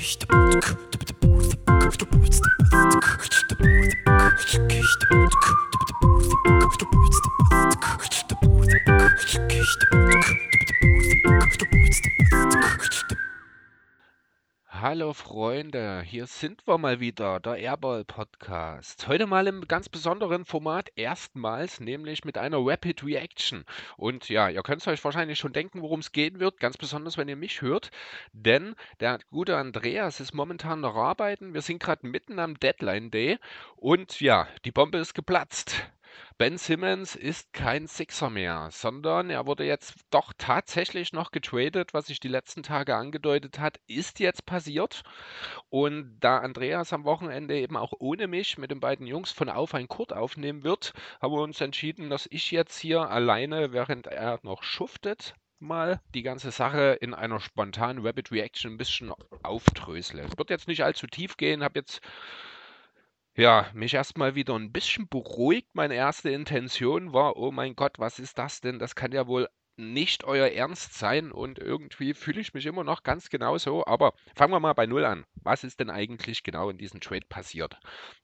人 Hallo Freunde, hier sind wir mal wieder, der Airball Podcast. Heute mal im ganz besonderen Format, erstmals, nämlich mit einer Rapid Reaction. Und ja, ihr könnt euch wahrscheinlich schon denken, worum es gehen wird, ganz besonders, wenn ihr mich hört. Denn der gute Andreas ist momentan noch arbeiten. Wir sind gerade mitten am Deadline Day und ja, die Bombe ist geplatzt. Ben Simmons ist kein Sixer mehr, sondern er wurde jetzt doch tatsächlich noch getradet, was sich die letzten Tage angedeutet hat, ist jetzt passiert. Und da Andreas am Wochenende eben auch ohne mich mit den beiden Jungs von Auf ein Kurt aufnehmen wird, haben wir uns entschieden, dass ich jetzt hier alleine, während er noch schuftet, mal die ganze Sache in einer spontanen Rapid Reaction ein bisschen aufdrösle. Es wird jetzt nicht allzu tief gehen, habe jetzt ja, mich erstmal wieder ein bisschen beruhigt. Meine erste Intention war: „Oh mein Gott, was ist das denn? Das kann ja wohl nicht euer Ernst sein.“ Und irgendwie fühle ich mich immer noch ganz genauso. Aber fangen wir mal bei Null an. Was ist denn eigentlich genau in diesem Trade passiert?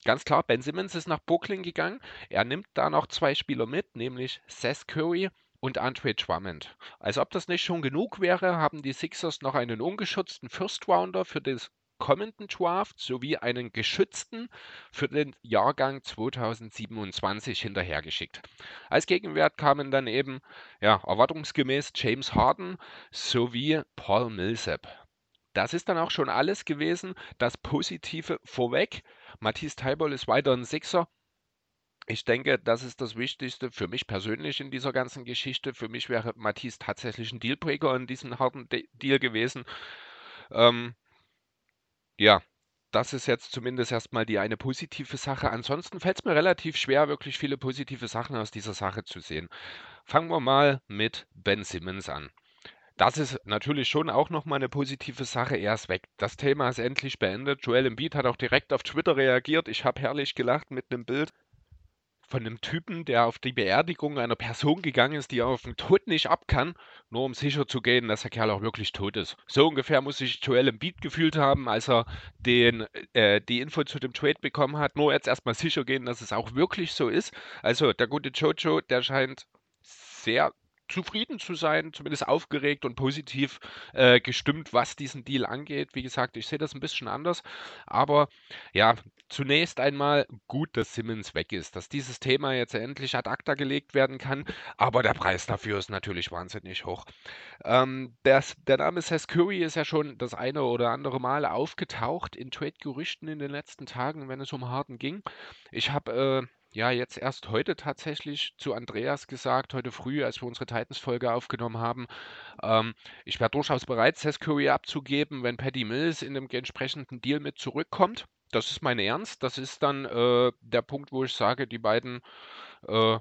Ganz klar, Ben Simmons ist nach Brooklyn gegangen. Er nimmt da noch zwei Spieler mit, nämlich Seth Curry und Andre Drummond. Als ob das nicht schon genug wäre, haben die Sixers noch einen ungeschützten First Rounder für das kommenden Draft sowie einen geschützten für den Jahrgang 2027 hinterhergeschickt. Als Gegenwert kamen dann eben ja, erwartungsgemäß James Harden sowie Paul Millsap. Das ist dann auch schon alles gewesen. Das Positive vorweg. Matthias Teibol ist weiter ein Sixer. Ich denke, das ist das Wichtigste für mich persönlich in dieser ganzen Geschichte. Für mich wäre Matthias tatsächlich ein Dealbreaker in diesem harten Deal gewesen. Ähm, ja, das ist jetzt zumindest erstmal die eine positive Sache. Ansonsten fällt es mir relativ schwer, wirklich viele positive Sachen aus dieser Sache zu sehen. Fangen wir mal mit Ben Simmons an. Das ist natürlich schon auch nochmal eine positive Sache. Er ist weg. Das Thema ist endlich beendet. Joel Embiid hat auch direkt auf Twitter reagiert. Ich habe herrlich gelacht mit einem Bild von einem Typen, der auf die Beerdigung einer Person gegangen ist, die er auf den Tod nicht ab kann, nur um sicher zu gehen, dass der Kerl auch wirklich tot ist. So ungefähr muss sich Joel Embiid gefühlt haben, als er den, äh, die Info zu dem Trade bekommen hat. Nur jetzt erstmal sicher gehen, dass es auch wirklich so ist. Also der gute Jojo, der scheint sehr zufrieden zu sein, zumindest aufgeregt und positiv äh, gestimmt, was diesen Deal angeht. Wie gesagt, ich sehe das ein bisschen anders. Aber ja, zunächst einmal gut, dass Simmons weg ist, dass dieses Thema jetzt endlich ad acta gelegt werden kann. Aber der Preis dafür ist natürlich wahnsinnig hoch. Ähm, das, der Name Seth Curry ist ja schon das eine oder andere Mal aufgetaucht in Trade-Gerüchten in den letzten Tagen, wenn es um Harden ging. Ich habe äh, ja, jetzt erst heute tatsächlich zu Andreas gesagt, heute früh, als wir unsere Titans-Folge aufgenommen haben. Ähm, ich wäre durchaus bereit, Seth Curry abzugeben, wenn Paddy Mills in dem entsprechenden Deal mit zurückkommt. Das ist mein Ernst. Das ist dann äh, der Punkt, wo ich sage, die beiden äh,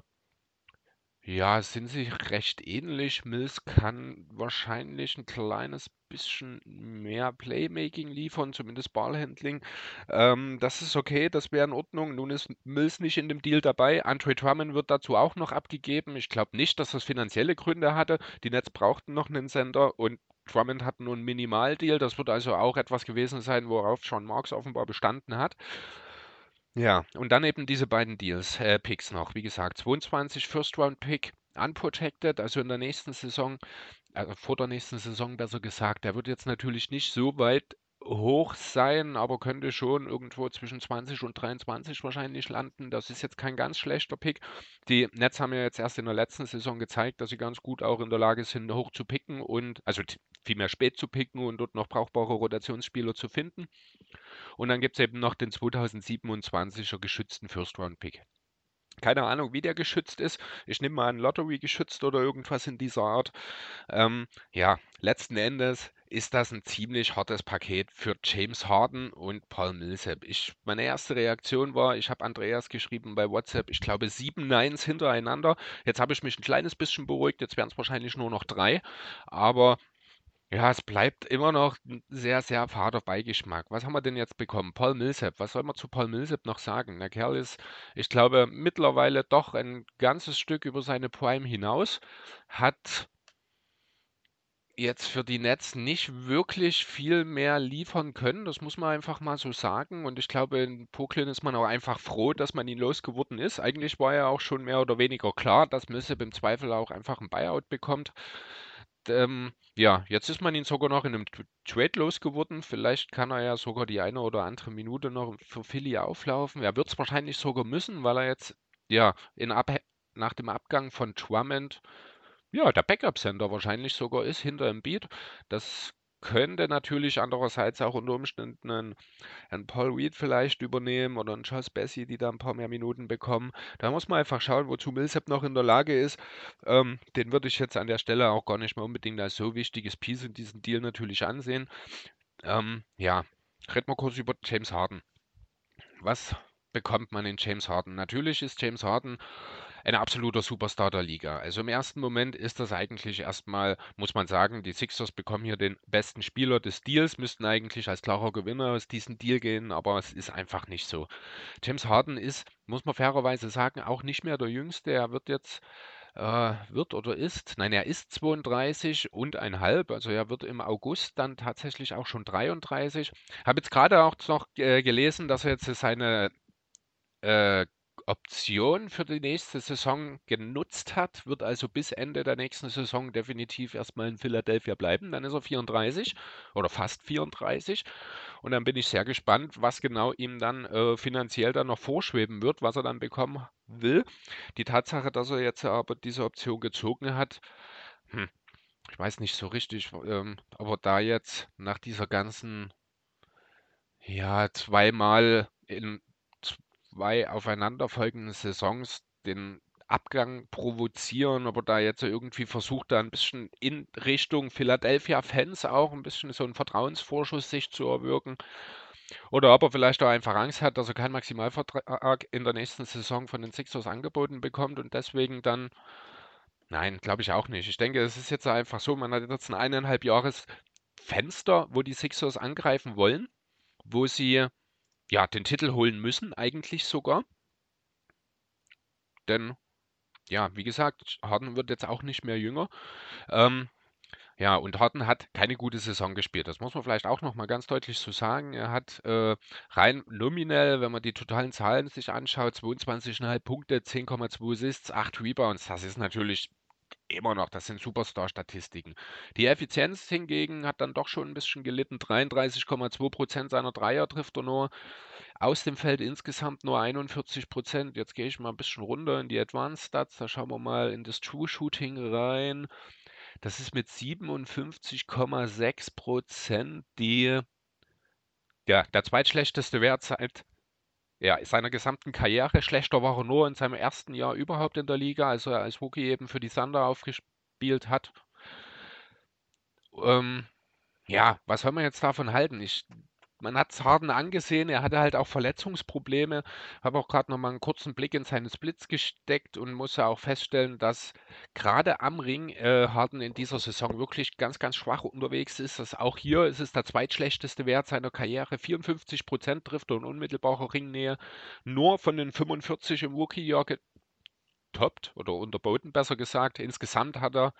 ja, sind sich recht ähnlich. Mills kann wahrscheinlich ein kleines bisschen mehr Playmaking liefern, zumindest Ballhandling. Ähm, das ist okay, das wäre in Ordnung. Nun ist Mills nicht in dem Deal dabei. Andre Drummond wird dazu auch noch abgegeben. Ich glaube nicht, dass das finanzielle Gründe hatte. Die Nets brauchten noch einen Sender und Drummond hat nur einen Minimaldeal. Das wird also auch etwas gewesen sein, worauf John Marks offenbar bestanden hat. Ja, und dann eben diese beiden Deals, äh, Picks noch. Wie gesagt, 22 First-Round-Pick, unprotected, also in der nächsten Saison, also vor der nächsten Saison besser gesagt. Der wird jetzt natürlich nicht so weit hoch sein, aber könnte schon irgendwo zwischen 20 und 23 wahrscheinlich landen. Das ist jetzt kein ganz schlechter Pick. Die Nets haben ja jetzt erst in der letzten Saison gezeigt, dass sie ganz gut auch in der Lage sind, hoch zu picken und also vielmehr spät zu picken und dort noch brauchbare Rotationsspieler zu finden. Und dann gibt es eben noch den 2027er geschützten First-Round-Pick. Keine Ahnung, wie der geschützt ist. Ich nehme mal an, Lottery geschützt oder irgendwas in dieser Art. Ähm, ja, letzten Endes ist das ein ziemlich hartes Paket für James Harden und Paul Millsap. Ich, meine erste Reaktion war, ich habe Andreas geschrieben bei WhatsApp, ich glaube sieben Nines hintereinander. Jetzt habe ich mich ein kleines bisschen beruhigt, jetzt wären es wahrscheinlich nur noch drei. Aber ja, es bleibt immer noch ein sehr, sehr fader Beigeschmack. Was haben wir denn jetzt bekommen? Paul Millsap. Was soll man zu Paul Millsap noch sagen? Der Kerl ist, ich glaube, mittlerweile doch ein ganzes Stück über seine Prime hinaus, hat jetzt für die Nets nicht wirklich viel mehr liefern können. Das muss man einfach mal so sagen. Und ich glaube, in Brooklyn ist man auch einfach froh, dass man ihn losgeworden ist. Eigentlich war ja auch schon mehr oder weniger klar, dass Millsap im Zweifel auch einfach ein Buyout bekommt. Ähm, ja, jetzt ist man ihn sogar noch in einem Trade losgeworden. Vielleicht kann er ja sogar die eine oder andere Minute noch für Philly auflaufen. Er wird es wahrscheinlich sogar müssen, weil er jetzt ja in nach dem Abgang von Drummond ja, der Backup-Center wahrscheinlich sogar ist hinter Embiid. Das könnte natürlich andererseits auch unter Umständen ein, ein Paul Reed vielleicht übernehmen oder ein Charles Bessie, die da ein paar mehr Minuten bekommen. Da muss man einfach schauen, wozu Millsap noch in der Lage ist. Ähm, den würde ich jetzt an der Stelle auch gar nicht mehr unbedingt als so wichtiges Piece in diesem Deal natürlich ansehen. Ähm, ja, reden wir kurz über James Harden. Was bekommt man in James Harden? Natürlich ist James Harden ein absoluter Superstar der Liga. Also im ersten Moment ist das eigentlich erstmal, muss man sagen, die Sixers bekommen hier den besten Spieler des Deals, müssten eigentlich als klarer Gewinner aus diesem Deal gehen, aber es ist einfach nicht so. James Harden ist, muss man fairerweise sagen, auch nicht mehr der Jüngste. Er wird jetzt äh, wird oder ist, nein, er ist 32 und ein halb, also er wird im August dann tatsächlich auch schon 33. Habe jetzt gerade auch noch äh, gelesen, dass er jetzt seine äh, Option für die nächste Saison genutzt hat, wird also bis Ende der nächsten Saison definitiv erstmal in Philadelphia bleiben. Dann ist er 34 oder fast 34. Und dann bin ich sehr gespannt, was genau ihm dann äh, finanziell dann noch vorschweben wird, was er dann bekommen will. Die Tatsache, dass er jetzt aber diese Option gezogen hat, hm, ich weiß nicht so richtig, ähm, aber da jetzt nach dieser ganzen, ja, zweimal in zwei aufeinanderfolgenden Saisons den Abgang provozieren, aber da jetzt irgendwie versucht, da ein bisschen in Richtung Philadelphia-Fans auch ein bisschen so einen Vertrauensvorschuss sich zu erwirken. Oder ob er vielleicht auch einfach Angst hat, dass er keinen Maximalvertrag in der nächsten Saison von den Sixers angeboten bekommt und deswegen dann, nein, glaube ich auch nicht. Ich denke, es ist jetzt einfach so, man hat jetzt ein eineinhalb Jahres Fenster, wo die Sixers angreifen wollen, wo sie ja den Titel holen müssen, eigentlich sogar. Denn, ja, wie gesagt, Harden wird jetzt auch nicht mehr jünger. Ähm, ja, und Harden hat keine gute Saison gespielt. Das muss man vielleicht auch noch mal ganz deutlich so sagen. Er hat äh, rein nominell, wenn man die totalen Zahlen sich anschaut, 22,5 Punkte, 10,2 Assists, 8 Rebounds. Das ist natürlich immer noch, das sind Superstar-Statistiken. Die Effizienz hingegen hat dann doch schon ein bisschen gelitten. 33,2 Prozent seiner Dreier trifft er nur. Aus dem Feld insgesamt nur 41 Prozent. Jetzt gehe ich mal ein bisschen runter in die Advanced Stats. Da schauen wir mal in das True Shooting rein. Das ist mit 57,6 Prozent die, ja, der zweitschlechteste Wert seit ja, seiner gesamten Karriere. Schlechter war er nur in seinem ersten Jahr überhaupt in der Liga, als er als Rookie eben für die Thunder aufgespielt hat. Ähm, ja, was soll man jetzt davon halten? Ich man hat es Harden angesehen, er hatte halt auch Verletzungsprobleme. Habe auch gerade noch mal einen kurzen Blick in seine Splits gesteckt und musste auch feststellen, dass gerade am Ring äh, Harden in dieser Saison wirklich ganz, ganz schwach unterwegs ist. Das auch hier ist es der zweitschlechteste Wert seiner Karriere. 54 Prozent trifft er in unmittelbarer Ringnähe. Nur von den 45 im Rookie-Jahr getoppt oder unterboten, besser gesagt. Insgesamt hat er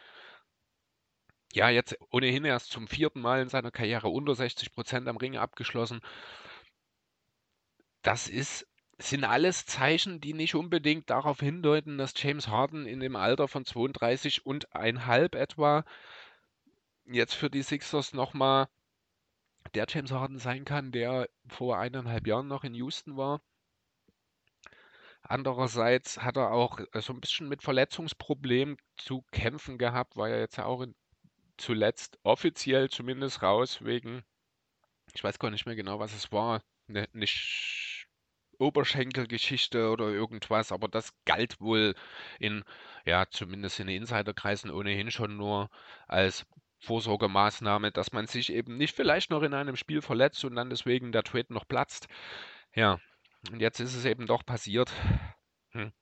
ja, jetzt ohnehin erst zum vierten Mal in seiner Karriere unter 60 Prozent am Ring abgeschlossen. Das ist, sind alles Zeichen, die nicht unbedingt darauf hindeuten, dass James Harden in dem Alter von 32 und einhalb etwa jetzt für die Sixers nochmal der James Harden sein kann, der vor eineinhalb Jahren noch in Houston war. Andererseits hat er auch so ein bisschen mit Verletzungsproblemen zu kämpfen gehabt, war ja jetzt auch in zuletzt offiziell zumindest raus wegen, ich weiß gar nicht mehr genau, was es war, eine, eine Oberschenkelgeschichte oder irgendwas, aber das galt wohl in, ja, zumindest in den Insiderkreisen ohnehin schon nur als Vorsorgemaßnahme, dass man sich eben nicht vielleicht noch in einem Spiel verletzt und dann deswegen der Trade noch platzt. Ja, und jetzt ist es eben doch passiert. Hm.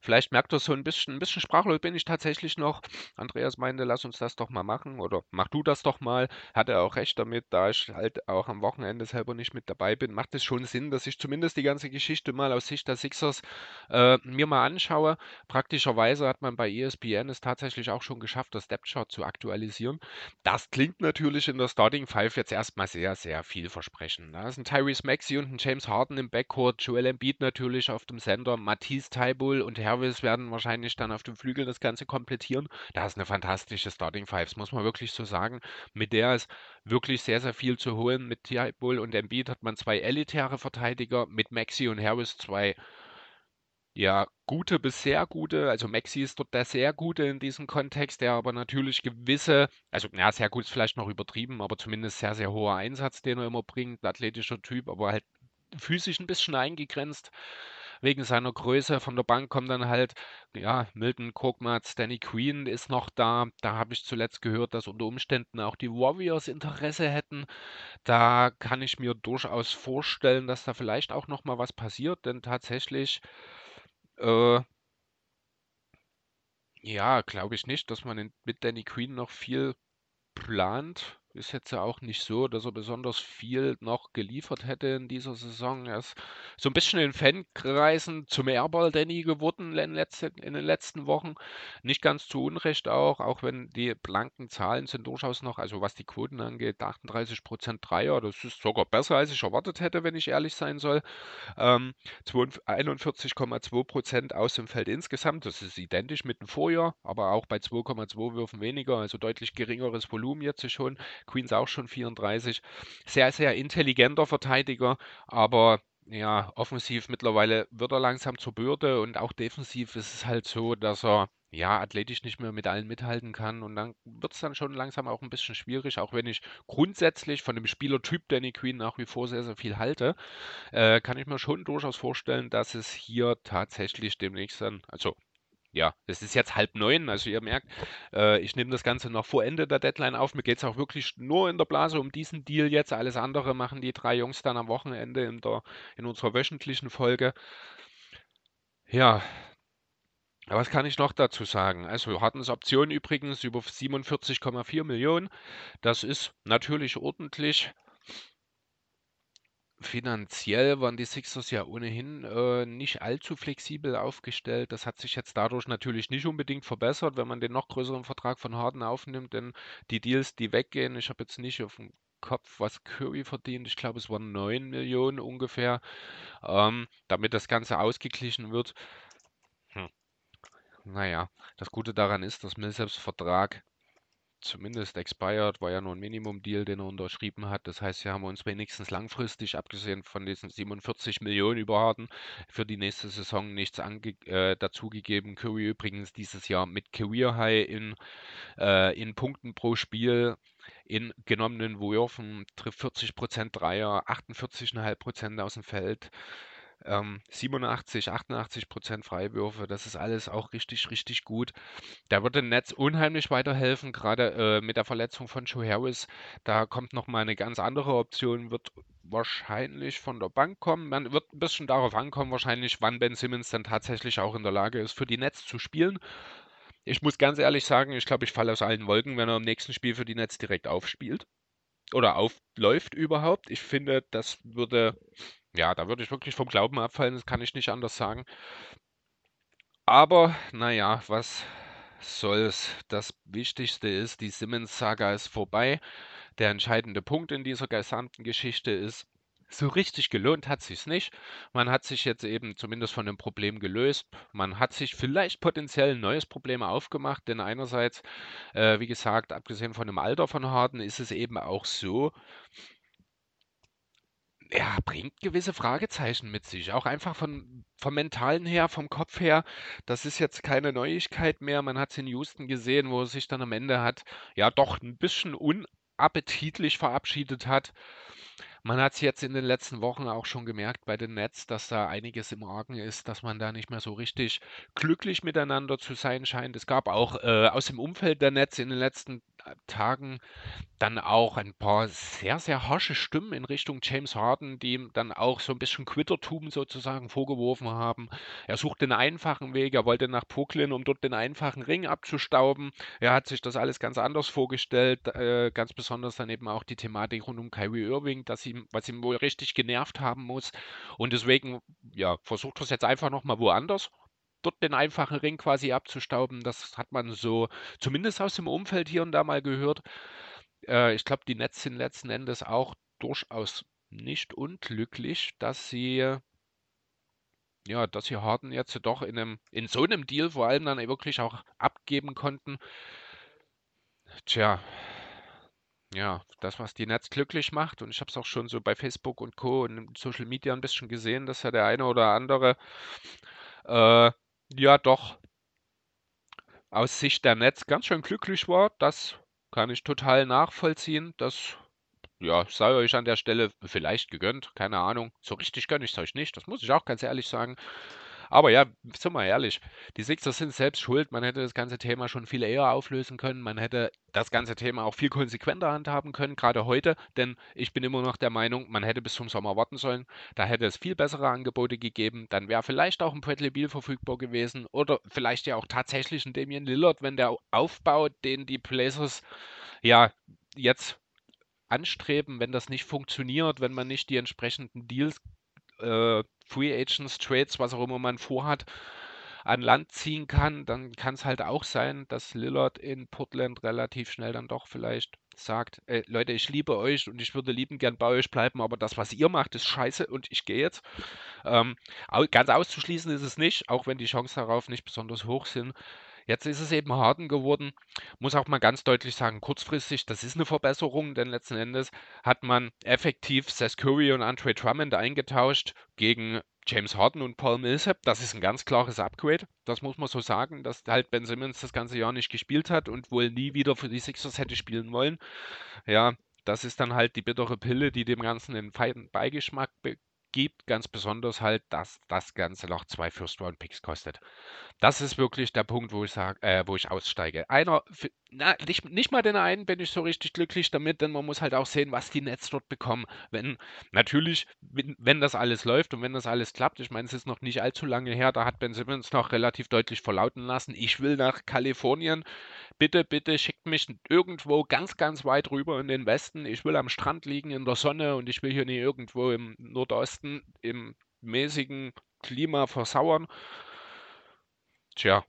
Vielleicht merkt ihr so ein bisschen, ein bisschen sprachlos bin ich tatsächlich noch. Andreas meinte, lass uns das doch mal machen oder mach du das doch mal. Hat er auch recht damit, da ich halt auch am Wochenende selber nicht mit dabei bin, macht es schon Sinn, dass ich zumindest die ganze Geschichte mal aus Sicht der Sixers äh, mir mal anschaue. Praktischerweise hat man bei ESPN es tatsächlich auch schon geschafft, das Depth Chart zu aktualisieren. Das klingt natürlich in der Starting Five jetzt erstmal sehr, sehr vielversprechend. Da ist ein Tyrese Maxey und ein James Harden im Backcourt, Joel Embiid natürlich auf dem Sender, Matisse Taibull und Hervis werden wahrscheinlich dann auf dem Flügel das Ganze komplettieren. Da ist eine fantastische Starting Five, muss man wirklich so sagen. Mit der ist wirklich sehr, sehr viel zu holen. Mit Taibull und Embiid hat man zwei elitäre Verteidiger, mit Maxi und Harris zwei ja, gute bis sehr gute, also Maxi ist dort der sehr gute in diesem Kontext, der aber natürlich gewisse, also ja, sehr gut ist vielleicht noch übertrieben, aber zumindest sehr, sehr hoher Einsatz, den er immer bringt, athletischer Typ, aber halt physisch ein bisschen eingegrenzt wegen seiner Größe. Von der Bank kommt dann halt, ja, Milton Korkmaz, Danny Queen ist noch da. Da habe ich zuletzt gehört, dass unter Umständen auch die Warriors Interesse hätten. Da kann ich mir durchaus vorstellen, dass da vielleicht auch noch mal was passiert, denn tatsächlich äh, ja, glaube ich nicht, dass man mit Danny Queen noch viel plant. Ist jetzt ja auch nicht so, dass er besonders viel noch geliefert hätte in dieser Saison. Er ist so ein bisschen in Fankreisen zum Airball Danny geworden in, letzten, in den letzten Wochen. Nicht ganz zu Unrecht auch, auch wenn die blanken Zahlen sind durchaus noch, also was die Quoten angeht, 38% Dreier. Das ist sogar besser, als ich erwartet hätte, wenn ich ehrlich sein soll. Ähm, 41,2% aus dem Feld insgesamt. Das ist identisch mit dem Vorjahr, aber auch bei 2,2 Würfen weniger, also deutlich geringeres Volumen jetzt schon. Queens auch schon 34. Sehr, sehr intelligenter Verteidiger, aber ja, offensiv mittlerweile wird er langsam zur Bürde und auch defensiv ist es halt so, dass er ja athletisch nicht mehr mit allen mithalten kann und dann wird es dann schon langsam auch ein bisschen schwierig, auch wenn ich grundsätzlich von dem Spielertyp Danny Queen nach wie vor sehr, sehr viel halte, äh, kann ich mir schon durchaus vorstellen, dass es hier tatsächlich demnächst dann, also ja, es ist jetzt halb neun, also ihr merkt, äh, ich nehme das Ganze noch vor Ende der Deadline auf. Mir geht es auch wirklich nur in der Blase um diesen Deal jetzt. Alles andere machen die drei Jungs dann am Wochenende in, der, in unserer wöchentlichen Folge. Ja, was kann ich noch dazu sagen? Also Hartens Option übrigens über 47,4 Millionen. Das ist natürlich ordentlich. Finanziell waren die Sixers ja ohnehin äh, nicht allzu flexibel aufgestellt. Das hat sich jetzt dadurch natürlich nicht unbedingt verbessert, wenn man den noch größeren Vertrag von Harden aufnimmt, denn die Deals, die weggehen, ich habe jetzt nicht auf dem Kopf, was Curry verdient. Ich glaube, es waren 9 Millionen ungefähr, ähm, damit das Ganze ausgeglichen wird. Hm. Naja, das Gute daran ist, dass Millsaps Vertrag zumindest expired, war ja nur ein Minimum-Deal, den er unterschrieben hat. Das heißt, wir haben uns wenigstens langfristig, abgesehen von diesen 47 Millionen Überharten, für die nächste Saison nichts äh, dazugegeben. Curry übrigens dieses Jahr mit Career High in, äh, in Punkten pro Spiel in genommenen Würfen, trifft 40% Dreier, 48,5% aus dem Feld. Ähm, 87, 88 Prozent Freiwürfe, das ist alles auch richtig, richtig gut. Da wird dem Netz unheimlich weiterhelfen, gerade äh, mit der Verletzung von Joe Harris. Da kommt nochmal eine ganz andere Option, wird wahrscheinlich von der Bank kommen. Man wird ein bisschen darauf ankommen, wahrscheinlich, wann Ben Simmons dann tatsächlich auch in der Lage ist, für die Netz zu spielen. Ich muss ganz ehrlich sagen, ich glaube, ich falle aus allen Wolken, wenn er im nächsten Spiel für die Netz direkt aufspielt. Oder aufläuft überhaupt. Ich finde, das würde ja, da würde ich wirklich vom Glauben abfallen, das kann ich nicht anders sagen. Aber naja, was soll's. Das Wichtigste ist, die Simmons-Saga ist vorbei. Der entscheidende Punkt in dieser gesamten Geschichte ist, so richtig gelohnt hat sich's nicht. Man hat sich jetzt eben zumindest von dem Problem gelöst. Man hat sich vielleicht potenziell ein neues Problem aufgemacht, denn einerseits, äh, wie gesagt, abgesehen von dem Alter von Harden, ist es eben auch so, ja, bringt gewisse Fragezeichen mit sich. Auch einfach von, vom Mentalen her, vom Kopf her. Das ist jetzt keine Neuigkeit mehr. Man hat es in Houston gesehen, wo er sich dann am Ende hat, ja, doch ein bisschen unappetitlich verabschiedet hat. Man hat es jetzt in den letzten Wochen auch schon gemerkt bei den Nets, dass da einiges im Argen ist, dass man da nicht mehr so richtig glücklich miteinander zu sein scheint. Es gab auch äh, aus dem Umfeld der Nets in den letzten äh, Tagen dann auch ein paar sehr, sehr harsche Stimmen in Richtung James Harden, die ihm dann auch so ein bisschen Quittertum sozusagen vorgeworfen haben. Er sucht den einfachen Weg, er wollte nach Brooklyn, um dort den einfachen Ring abzustauben. Er hat sich das alles ganz anders vorgestellt, äh, ganz besonders dann eben auch die Thematik rund um Kyrie Irving, dass ihm, was ihm wohl richtig genervt haben muss. Und deswegen, ja, versucht er es jetzt einfach nochmal woanders dort den einfachen Ring quasi abzustauben. Das hat man so zumindest aus dem Umfeld hier und da mal gehört. Äh, ich glaube, die Nets sind letzten Endes auch durchaus nicht unglücklich, dass sie ja, dass sie Harden jetzt doch in einem in so einem Deal vor allem dann wirklich auch abgeben konnten. Tja, ja, das, was die Nets glücklich macht, und ich habe es auch schon so bei Facebook und Co. und Social Media ein bisschen gesehen, dass ja der eine oder andere äh, ja doch aus Sicht der Nets ganz schön glücklich war. Das kann ich total nachvollziehen. Das ja, sei euch an der Stelle vielleicht gegönnt, keine Ahnung. So richtig gönne ich es euch nicht, das muss ich auch ganz ehrlich sagen. Aber ja, sind wir ehrlich, die Sixers sind selbst schuld. Man hätte das ganze Thema schon viel eher auflösen können. Man hätte das ganze Thema auch viel konsequenter handhaben können, gerade heute. Denn ich bin immer noch der Meinung, man hätte bis zum Sommer warten sollen. Da hätte es viel bessere Angebote gegeben. Dann wäre vielleicht auch ein Bradley Beal verfügbar gewesen. Oder vielleicht ja auch tatsächlich ein Damian Lillard, wenn der Aufbau, den die Blazers ja jetzt anstreben, wenn das nicht funktioniert, wenn man nicht die entsprechenden Deals, äh, Free Agents, Trades, was auch immer man vorhat, an Land ziehen kann, dann kann es halt auch sein, dass Lillard in Portland relativ schnell dann doch vielleicht sagt, äh, Leute, ich liebe euch und ich würde lieben gern bei euch bleiben, aber das, was ihr macht, ist scheiße und ich gehe jetzt. Ähm, ganz auszuschließen ist es nicht, auch wenn die Chancen darauf nicht besonders hoch sind. Jetzt ist es eben Harden geworden. Muss auch mal ganz deutlich sagen, kurzfristig, das ist eine Verbesserung, denn letzten Endes hat man effektiv Seth Curry und Andre Drummond eingetauscht gegen James Harden und Paul Millsap. Das ist ein ganz klares Upgrade. Das muss man so sagen, dass halt Ben Simmons das ganze Jahr nicht gespielt hat und wohl nie wieder für die Sixers hätte spielen wollen. Ja, das ist dann halt die bittere Pille, die dem Ganzen den feinen Beigeschmack gibt, ganz besonders halt, dass das Ganze noch zwei First-Round-Picks kostet. Das ist wirklich der Punkt, wo ich sage, äh, wo ich aussteige. Einer, na, nicht, nicht mal den einen bin ich so richtig glücklich damit, denn man muss halt auch sehen, was die Nets dort bekommen. Wenn, natürlich, wenn, wenn das alles läuft und wenn das alles klappt, ich meine, es ist noch nicht allzu lange her, da hat Ben Simmons noch relativ deutlich verlauten lassen, ich will nach Kalifornien, bitte, bitte schickt mich irgendwo ganz, ganz weit rüber in den Westen, ich will am Strand liegen in der Sonne und ich will hier nicht irgendwo im Nordosten im mäßigen Klima versauern. Tja,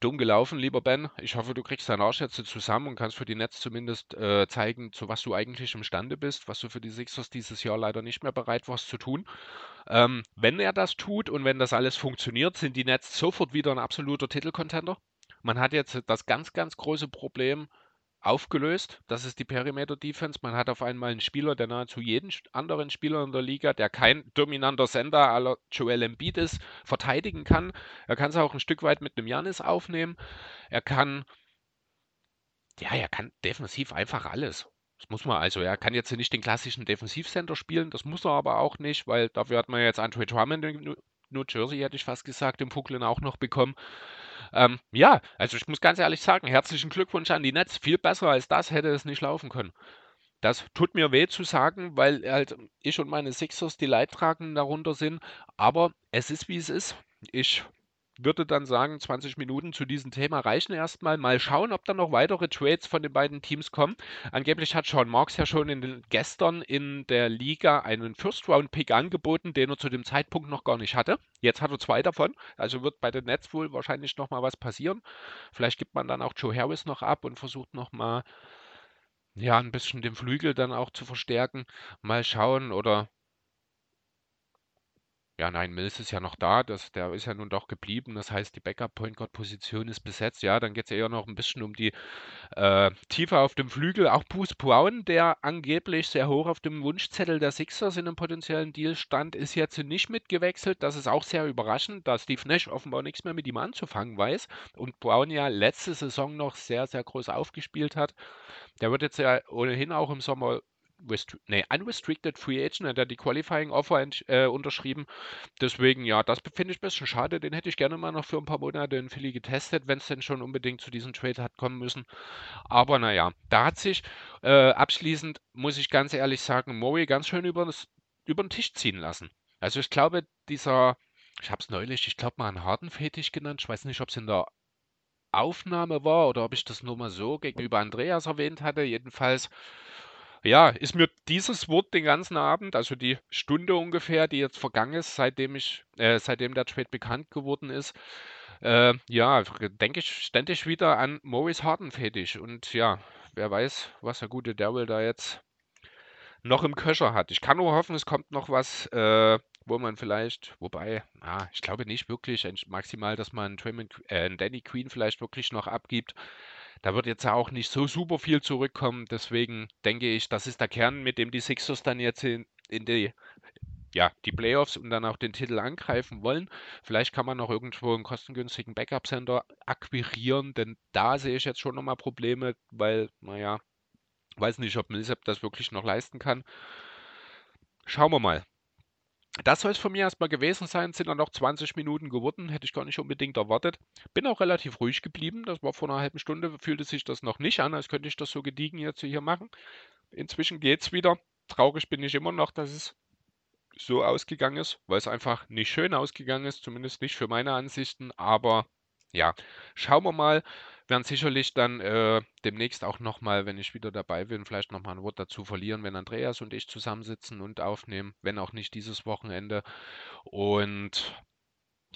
dumm gelaufen, lieber Ben. Ich hoffe, du kriegst deinen Arsch zusammen und kannst für die Netz zumindest äh, zeigen, zu was du eigentlich imstande bist, was du für die Sixers dieses Jahr leider nicht mehr bereit warst zu tun. Ähm, wenn er das tut und wenn das alles funktioniert, sind die Nets sofort wieder ein absoluter Titelcontender. Man hat jetzt das ganz, ganz große Problem, aufgelöst. Das ist die Perimeter Defense. Man hat auf einmal einen Spieler, der nahezu jeden anderen Spieler in der Liga, der kein dominanter Sender aller Joel Embiid ist, verteidigen kann. Er kann es auch ein Stück weit mit einem Janis aufnehmen. Er kann, ja, er kann defensiv einfach alles. Das muss man also. Er kann jetzt nicht den klassischen Defensivcenter spielen, das muss er aber auch nicht, weil dafür hat man jetzt Andre Drummond in New Jersey, hätte ich fast gesagt, im Brooklyn auch noch bekommen. Ähm, ja, also ich muss ganz ehrlich sagen, herzlichen Glückwunsch an die Nets. Viel besser als das hätte es nicht laufen können. Das tut mir weh zu sagen, weil halt ich und meine Sixers die Leidtragenden darunter sind. Aber es ist wie es ist. Ich würde dann sagen, 20 Minuten zu diesem Thema reichen erstmal. Mal schauen, ob dann noch weitere Trades von den beiden Teams kommen. Angeblich hat Sean Marks ja schon in den, gestern in der Liga einen First-Round-Pick angeboten, den er zu dem Zeitpunkt noch gar nicht hatte. Jetzt hat er zwei davon. Also wird bei den Nets wohl wahrscheinlich nochmal was passieren. Vielleicht gibt man dann auch Joe Harris noch ab und versucht nochmal ja, ein bisschen den Flügel dann auch zu verstärken. Mal schauen oder ja, nein, Mills ist ja noch da, das, der ist ja nun doch geblieben. Das heißt, die Backup-Point Guard-Position ist besetzt. Ja, dann geht es eher noch ein bisschen um die äh, Tiefe auf dem Flügel. Auch Bruce Brown, der angeblich sehr hoch auf dem Wunschzettel der Sixers in einem potenziellen Deal stand, ist jetzt nicht mitgewechselt. Das ist auch sehr überraschend, da Steve Nash offenbar nichts mehr mit ihm anzufangen weiß und Brown ja letzte Saison noch sehr, sehr groß aufgespielt hat. Der wird jetzt ja ohnehin auch im Sommer nee, Unrestricted Free Agent, hat er die Qualifying Offer äh, unterschrieben. Deswegen, ja, das finde ich ein bisschen schade. Den hätte ich gerne mal noch für ein paar Monate in Philly getestet, wenn es denn schon unbedingt zu diesem Trade hat kommen müssen. Aber naja, da hat sich äh, abschließend, muss ich ganz ehrlich sagen, Murray ganz schön über, über den Tisch ziehen lassen. Also ich glaube, dieser, ich habe es neulich, ich glaube mal einen harten Fetisch genannt. Ich weiß nicht, ob es in der Aufnahme war oder ob ich das nur mal so gegenüber Andreas erwähnt hatte. Jedenfalls, ja, ist mir dieses Wort den ganzen Abend, also die Stunde ungefähr, die jetzt vergangen ist, seitdem ich, äh, seitdem der Trade bekannt geworden ist, äh, ja, denke ich ständig wieder an Maurice Harden Fetisch. Und ja, wer weiß, was der gute Daryl da jetzt noch im Köcher hat. Ich kann nur hoffen, es kommt noch was äh, wo man vielleicht, wobei, ah, ich glaube nicht wirklich, maximal, dass man einen, äh, Danny Queen vielleicht wirklich noch abgibt. Da wird jetzt ja auch nicht so super viel zurückkommen. Deswegen denke ich, das ist der Kern, mit dem die Sixers dann jetzt in, in die, ja, die Playoffs und dann auch den Titel angreifen wollen. Vielleicht kann man noch irgendwo einen kostengünstigen Backup-Center akquirieren, denn da sehe ich jetzt schon nochmal Probleme, weil, naja, weiß nicht, ob Millsap das wirklich noch leisten kann. Schauen wir mal. Das soll es von mir erstmal gewesen sein. Sind dann noch 20 Minuten geworden. Hätte ich gar nicht unbedingt erwartet. Bin auch relativ ruhig geblieben. Das war vor einer halben Stunde. Fühlte sich das noch nicht an, als könnte ich das so gediegen jetzt hier machen. Inzwischen geht es wieder. Traurig bin ich immer noch, dass es so ausgegangen ist, weil es einfach nicht schön ausgegangen ist. Zumindest nicht für meine Ansichten. Aber ja, schauen wir mal werden sicherlich dann äh, demnächst auch nochmal, wenn ich wieder dabei bin, vielleicht nochmal ein Wort dazu verlieren, wenn Andreas und ich zusammensitzen und aufnehmen, wenn auch nicht dieses Wochenende. Und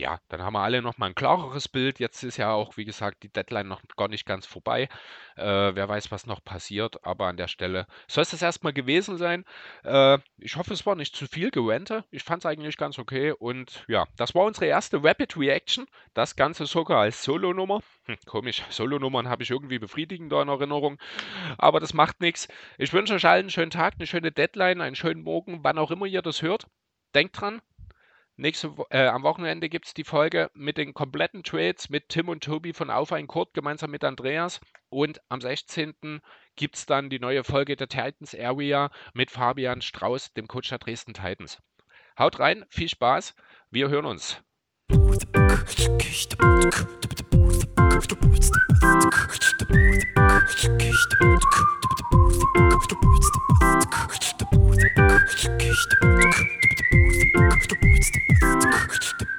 ja, dann haben wir alle nochmal ein klareres Bild. Jetzt ist ja auch, wie gesagt, die Deadline noch gar nicht ganz vorbei. Äh, wer weiß, was noch passiert, aber an der Stelle soll es das erstmal gewesen sein. Äh, ich hoffe, es war nicht zu viel Gewente. Ich fand es eigentlich ganz okay. Und ja, das war unsere erste Rapid Reaction. Das Ganze sogar als Solo-Nummer. Hm, komisch, Solo-Nummern habe ich irgendwie befriedigender in Erinnerung. Aber das macht nichts. Ich wünsche euch allen einen schönen Tag, eine schöne Deadline, einen schönen Morgen, wann auch immer ihr das hört. Denkt dran, Nächste, äh, am Wochenende gibt es die Folge mit den kompletten Trades mit Tim und Tobi von Auf ein Kurt gemeinsam mit Andreas. Und am 16. gibt es dann die neue Folge der Titans Area mit Fabian Strauß, dem Coach der Dresden Titans. Haut rein, viel Spaß, wir hören uns. 아, 마스크. 미쳤다.